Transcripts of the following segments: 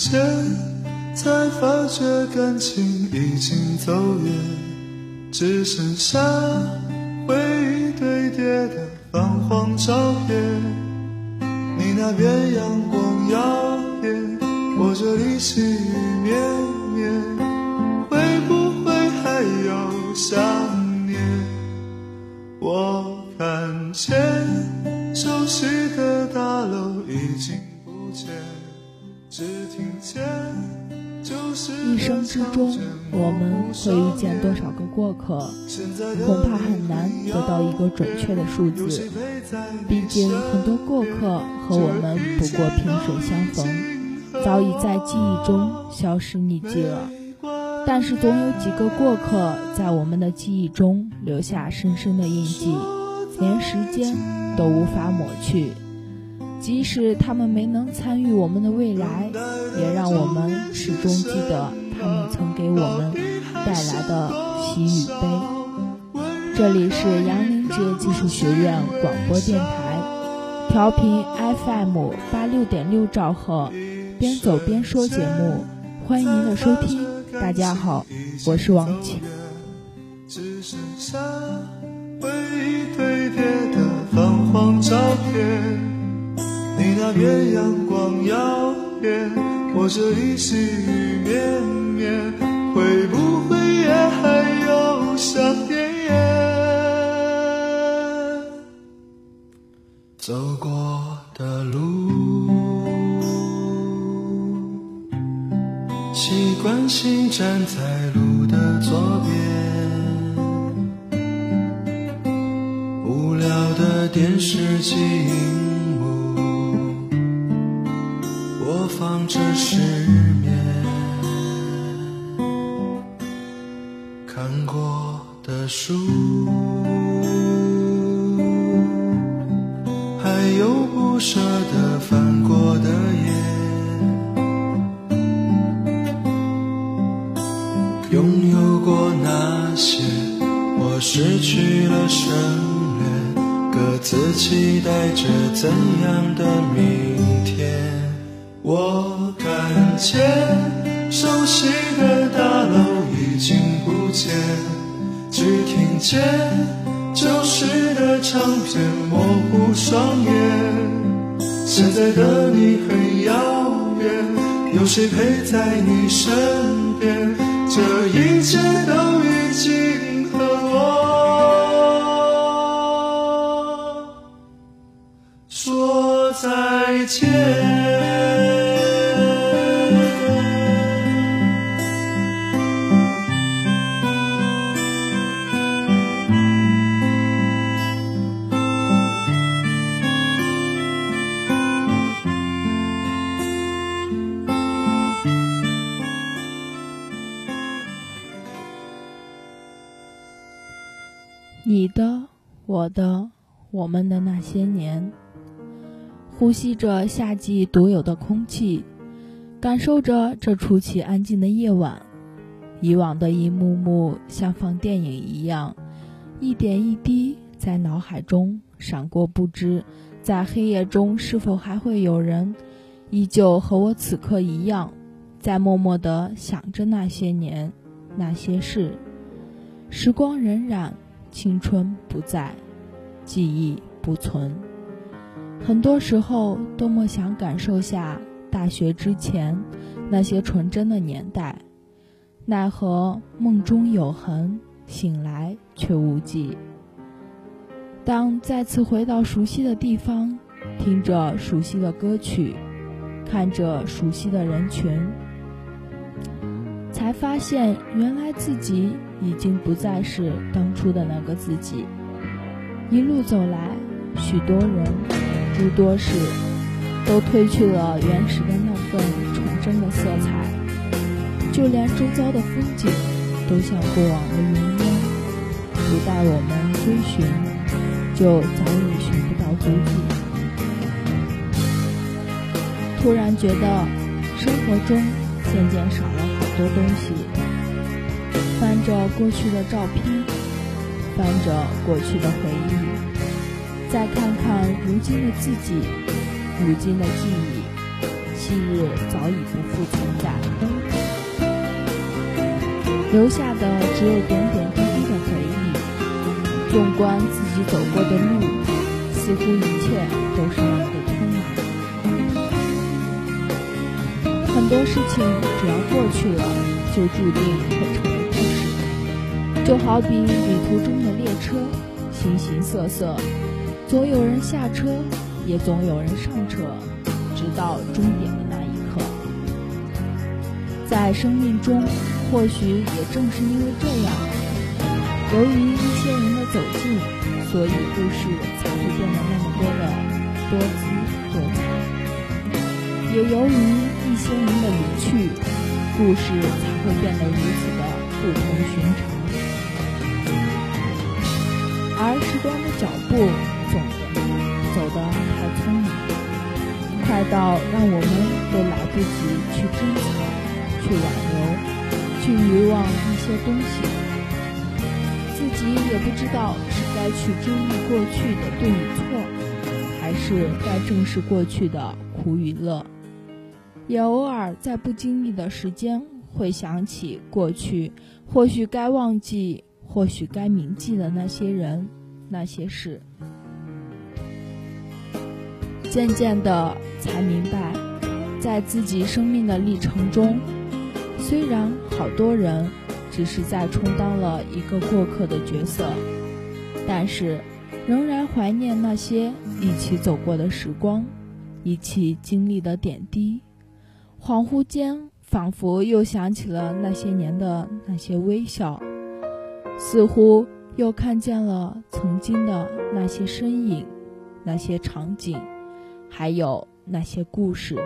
瞬间，才发觉感情已经走远，只剩下回忆堆叠的泛黄照片。你那边阳光耀眼，我这里细雨绵绵，会不会还有想念？我看见熟悉的一生之中，我们会遇见多少个过客？恐怕很难得到一个准确的数字。毕竟很多过客和我们不过萍水相逢，早已在记忆中消失匿迹了。但是总有几个过客在我们的记忆中留下深深的印记，连时间都无法抹去。即使他们没能参与我们的未来，也让我们始终记得他们曾给我们带来的喜与悲。这里是杨凌职业技术学院广播电台，调频 FM 八六点六兆赫，边走边说节目，欢迎您的收听。大家好，我是王琪。只剩下回忆堆叠的泛黄照片。你那边阳光耀眼，我这里细雨绵绵，会不会也还有想念？走过的路，习惯性站在路的左边，无聊的电视机放着失眠，看过的书。的你很遥远，有谁陪在你身边？这一切都已经和我说再见。我的、我们的那些年，呼吸着夏季独有的空气，感受着这出奇安静的夜晚。以往的一幕幕像放电影一样，一点一滴在脑海中闪过，不知在黑夜中是否还会有人，依旧和我此刻一样，在默默地想着那些年、那些事。时光荏苒。青春不在，记忆不存。很多时候，多么想感受下大学之前那些纯真的年代，奈何梦中有痕，醒来却无迹。当再次回到熟悉的地方，听着熟悉的歌曲，看着熟悉的人群，才发现原来自己。已经不再是当初的那个自己。一路走来，许多人、诸多事，都褪去了原始的那份纯真的色彩，就连周遭的风景，都像过往的云烟，不待我们追寻，就早已寻不到踪迹。突然觉得，生活中渐渐少了好多东西。翻着过去的照片，翻着过去的回忆，再看看如今的自己，如今的记忆，昔日早已不复存在，留下的只有点点滴滴的回忆。纵观自己走过的路，似乎一切都是那么的匆忙。很多事情只要过去了，就注定会成。就好比旅途中的列车，形形色色，总有人下车，也总有人上车。直到终点的那一刻，在生命中，或许也正是因为这样，由于一些人的走近，所以故事才会变得那么多的多姿多彩；也由于一些人的离去，故事才会变得如此的不同寻常。而时光的脚步，总走得太匆忙。快到让我们都来不及去珍藏、去挽留、去遗忘一些东西，自己也不知道是该去追忆过去的对与错，还是该正视过去的苦与乐。也偶尔在不经意的时间会想起过去，或许该忘记，或许该铭记的那些人、那些事。渐渐的才明白，在自己生命的历程中，虽然好多人只是在充当了一个过客的角色，但是仍然怀念那些一起走过的时光，一起经历的点滴。恍惚间，仿佛又想起了那些年的那些微笑，似乎又看见了曾经的那些身影，那些场景。还有那些故事，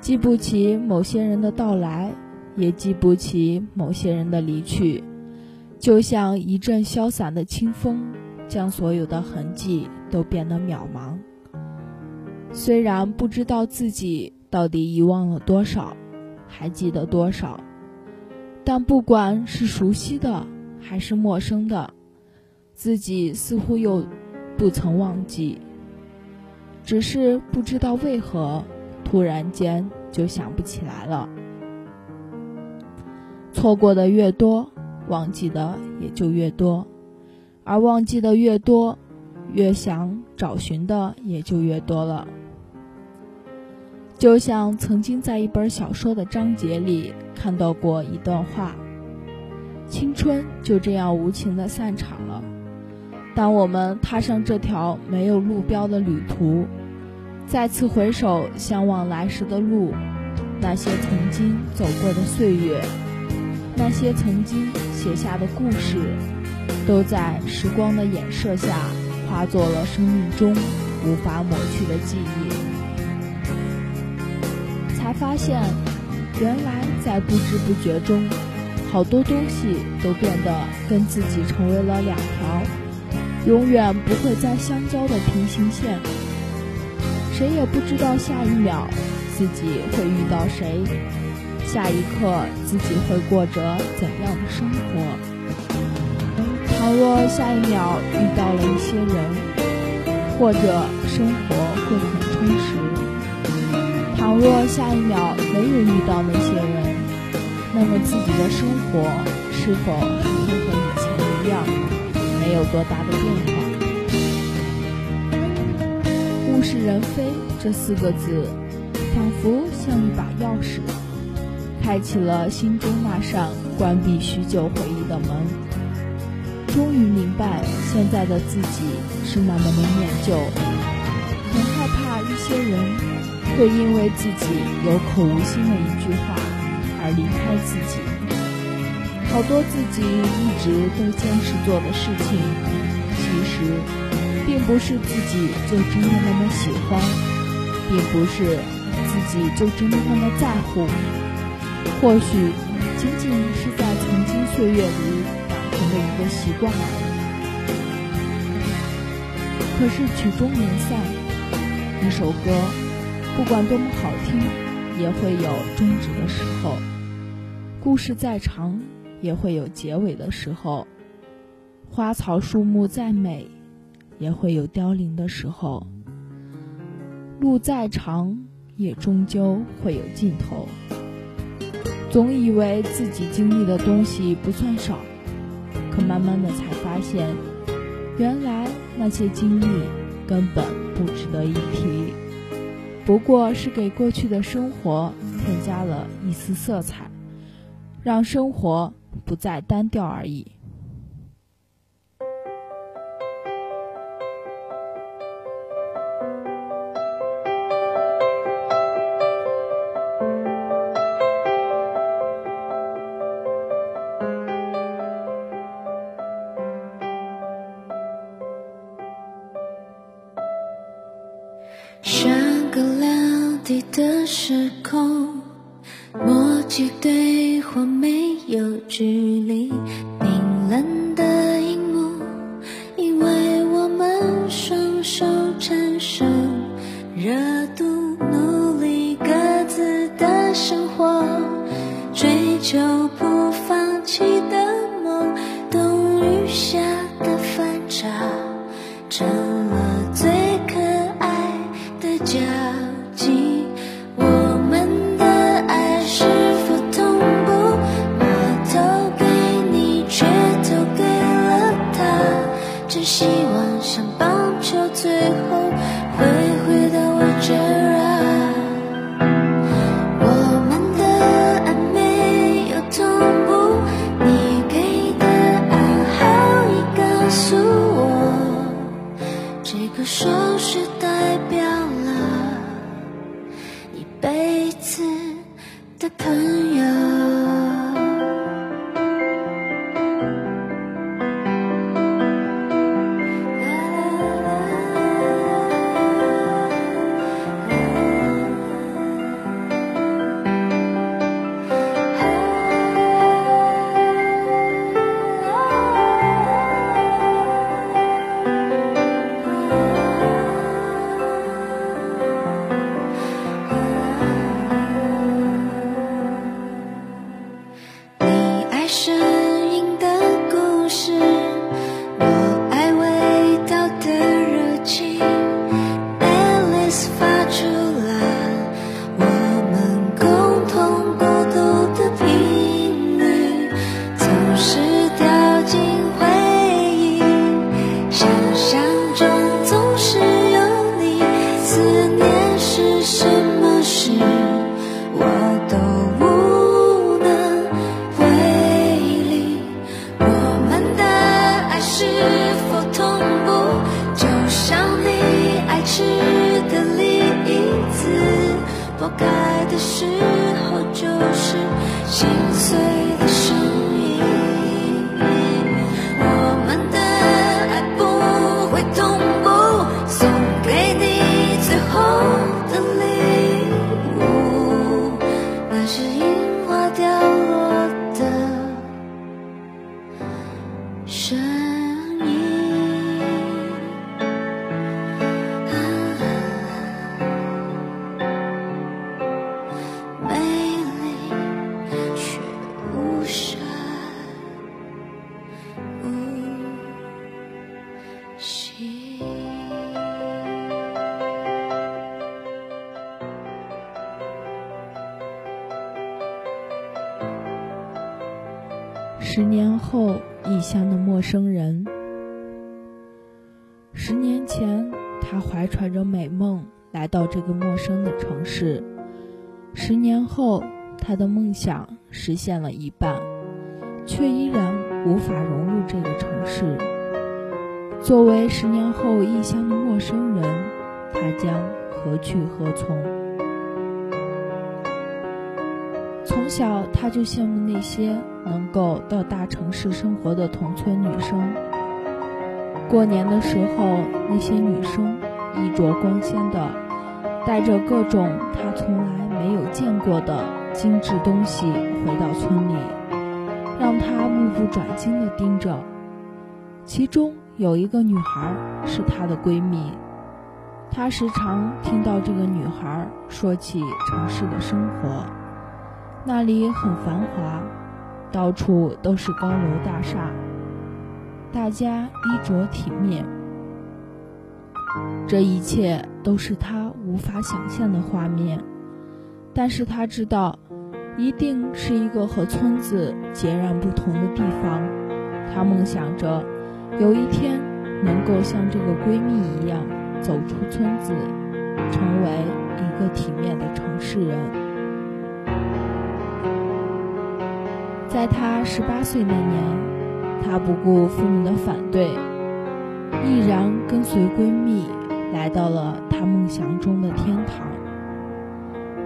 记不起某些人的到来，也记不起某些人的离去，就像一阵消散的清风，将所有的痕迹都变得渺茫。虽然不知道自己到底遗忘了多少，还记得多少，但不管是熟悉的。还是陌生的，自己似乎又不曾忘记，只是不知道为何，突然间就想不起来了。错过的越多，忘记的也就越多，而忘记的越多，越想找寻的也就越多了。就像曾经在一本小说的章节里看到过一段话。青春就这样无情的散场了。当我们踏上这条没有路标的旅途，再次回首向往来时的路，那些曾经走过的岁月，那些曾经写下的故事，都在时光的掩射下化作了生命中无法抹去的记忆。发现，原来在不知不觉中。好多东西都变得跟自己成为了两条永远不会再相交的平行线。谁也不知道下一秒自己会遇到谁，下一刻自己会过着怎样的生活。倘若下一秒遇到了一些人，或者生活会很充实；倘若下一秒没有遇到那些人，那么自己的生活是否还会和以前一样，没有多大的变化？物是人非这四个字，仿佛像一把钥匙，开启了心中那扇关闭许久回忆的门。终于明白，现在的自己是那么的念旧，很害怕一些人会因为自己有口无心的一句话。而离开自己，好多自己一直都坚持做的事情，其实并不是自己就真的那么喜欢，并不是自己就真的那么在乎，或许仅仅是在曾经岁月里养成的一个习惯而已。可是曲终人散，一首歌不管多么好听，也会有终止的时候。故事再长，也会有结尾的时候；花草树木再美，也会有凋零的时候。路再长，也终究会有尽头。总以为自己经历的东西不算少，可慢慢的才发现，原来那些经历根本不值得一提，不过是给过去的生活添加了一丝色彩，让生活不再单调而已。的时空，花开的时候就是心碎的十年后，异乡的陌生人。十年前，他怀揣着美梦来到这个陌生的城市。十年后，他的梦想实现了一半，却依然无法融入这个城市。作为十年后异乡的陌生人，他将何去何从？从小他就羡慕那些能够到大城市生活的同村女生。过年的时候，那些女生衣着光鲜的，带着各种他从来没有见过的精致东西回到村里，让他目不转睛地盯着。其中有一个女孩是她的闺蜜，他时常听到这个女孩说起城市的生活。那里很繁华，到处都是高楼大厦，大家衣着体面，这一切都是他无法想象的画面。但是他知道，一定是一个和村子截然不同的地方。他梦想着，有一天能够像这个闺蜜一样走出村子，成为一个体面的城市人。在她十八岁那年，她不顾父母的反对，毅然跟随闺蜜来到了她梦想中的天堂。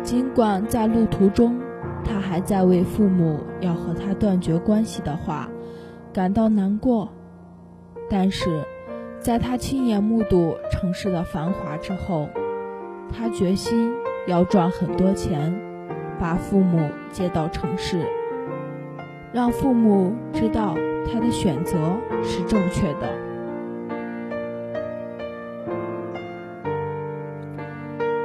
尽管在路途中，他还在为父母要和他断绝关系的话感到难过，但是，在他亲眼目睹城市的繁华之后，他决心要赚很多钱，把父母接到城市，让父母知道他的选择是正确的。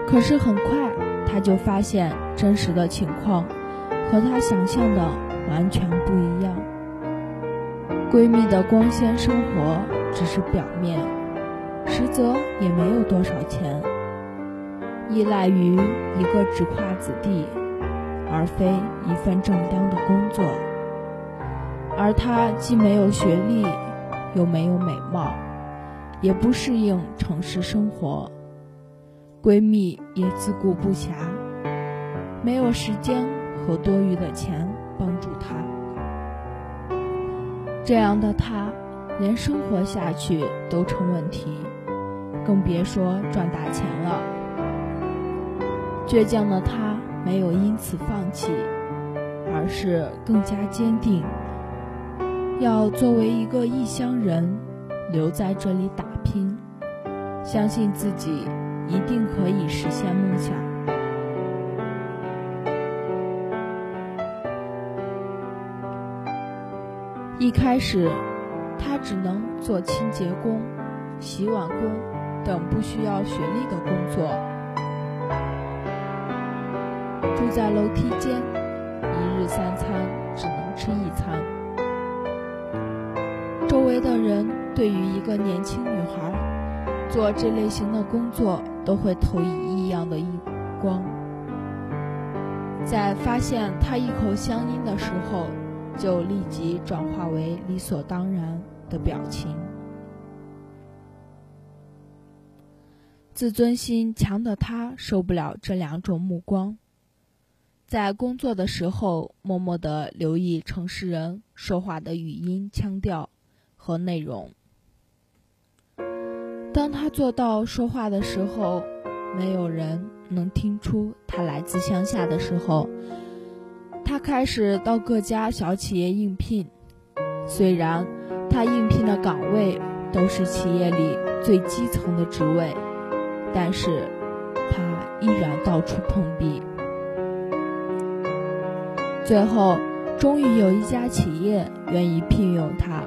可是很快。她就发现真实的情况和她想象的完全不一样。闺蜜的光鲜生活只是表面，实则也没有多少钱，依赖于一个纨绔子弟，而非一份正当的工作。而她既没有学历，又没有美貌，也不适应城市生活。闺蜜也自顾不暇，没有时间和多余的钱帮助她。这样的她，连生活下去都成问题，更别说赚大钱了。倔强的她没有因此放弃，而是更加坚定，要作为一个异乡人留在这里打拼，相信自己。一定可以实现梦想。一开始，他只能做清洁工、洗碗工等不需要学历的工作，住在楼梯间，一日三餐只能吃一餐。周围的人对于一个年轻女孩做这类型的工作。都会投以异样的异光，在发现她一口乡音的时候，就立即转化为理所当然的表情。自尊心强的他受不了这两种目光，在工作的时候默默地留意城市人说话的语音、腔调和内容。当他做到说话的时候，没有人能听出他来自乡下的时候，他开始到各家小企业应聘。虽然他应聘的岗位都是企业里最基层的职位，但是他依然到处碰壁。最后，终于有一家企业愿意聘用他，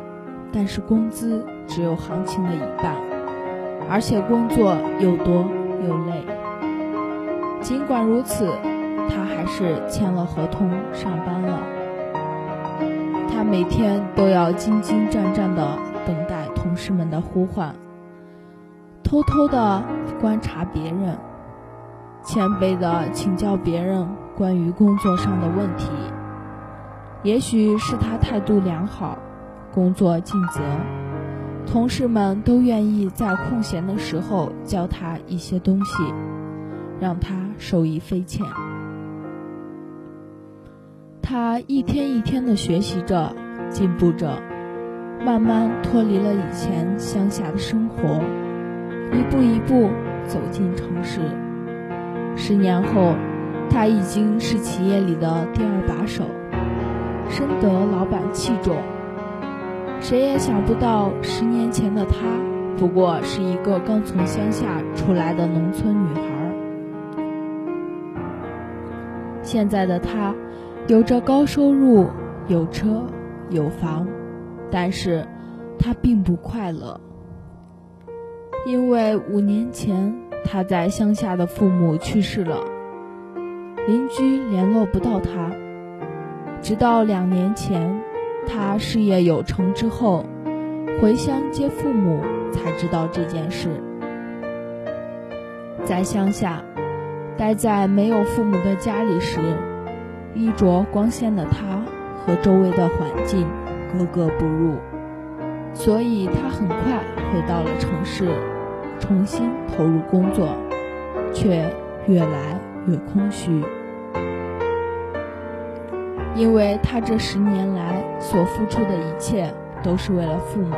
但是工资只有行情的一半。而且工作又多又累，尽管如此，他还是签了合同上班了。他每天都要兢兢战战地等待同事们的呼唤，偷偷地观察别人，谦卑地请教别人关于工作上的问题。也许是他态度良好，工作尽责。同事们都愿意在空闲的时候教他一些东西，让他受益匪浅。他一天一天的学习着，进步着，慢慢脱离了以前乡下的生活，一步一步走进城市。十年后，他已经是企业里的第二把手，深得老板器重。谁也想不到，十年前的她不过是一个刚从乡下出来的农村女孩。现在的她，有着高收入，有车有房，但是她并不快乐，因为五年前她在乡下的父母去世了，邻居联络不到她，直到两年前。他事业有成之后，回乡接父母，才知道这件事。在乡下，待在没有父母的家里时，衣着光鲜的他和周围的环境格格不入，所以他很快回到了城市，重新投入工作，却越来越空虚，因为他这十年来所付出的一切都是为了父母，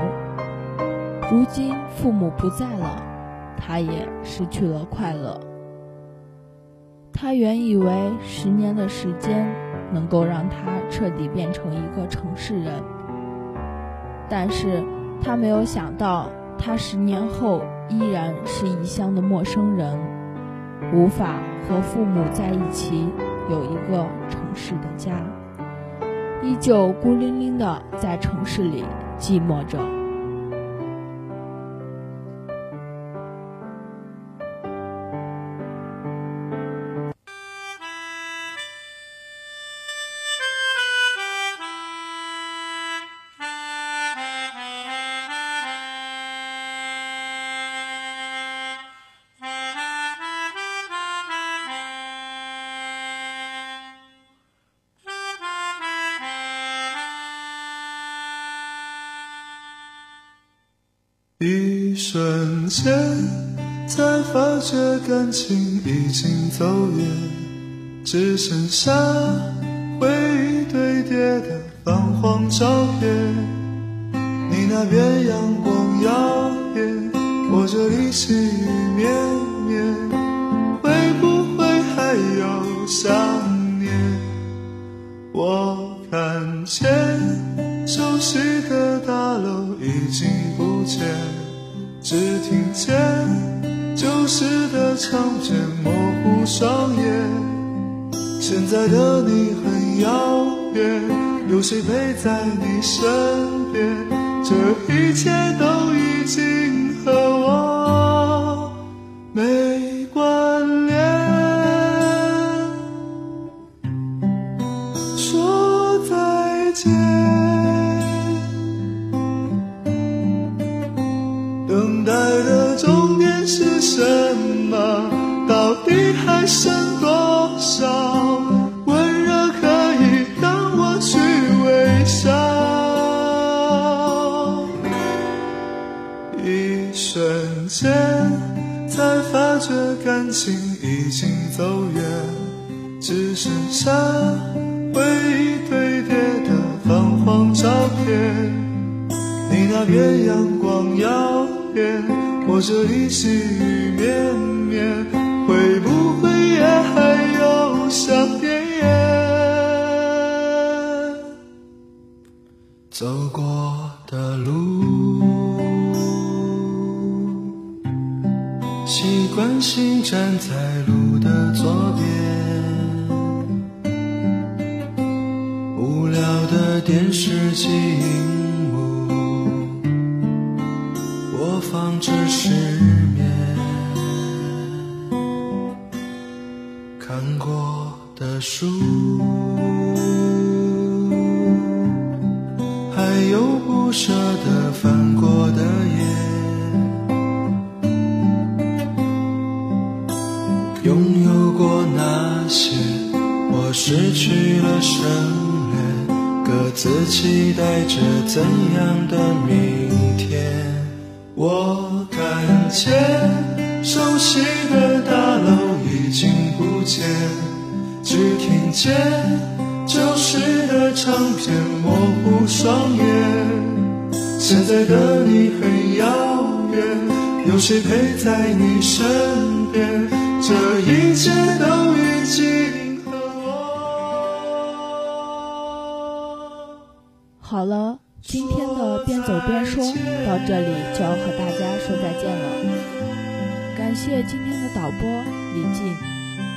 如今父母不在了。他也失去了快乐。他原以为十年的时间能够让他彻底变成一个城市人，但是他没有想到，他十年后依然是异乡的陌生人，无法和父母在一起，有一个城市的家，依旧孤零零的在城市里寂寞着。发觉感情已经走远，只剩下回忆堆叠的泛黄照片。你那边阳光耀眼，我这里细现在的你很遥远，有谁陪在你身边？这一切都走远，只剩下回忆堆叠的泛黄照片。你那边阳光耀眼，我这里细雨绵绵，的左边，无聊的电视机荧幕，播放着失眠。看过的书，待着怎样的明天。我看见熟悉的大楼已经不见，只听见旧时的唱片模糊双眼。现在的你很遥远，有谁陪在你身边？这一切都已经好了。今天的边走边说到这里就要和大家说再见了，感谢今天的导播李静，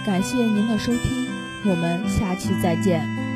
感谢您的收听，我们下期再见。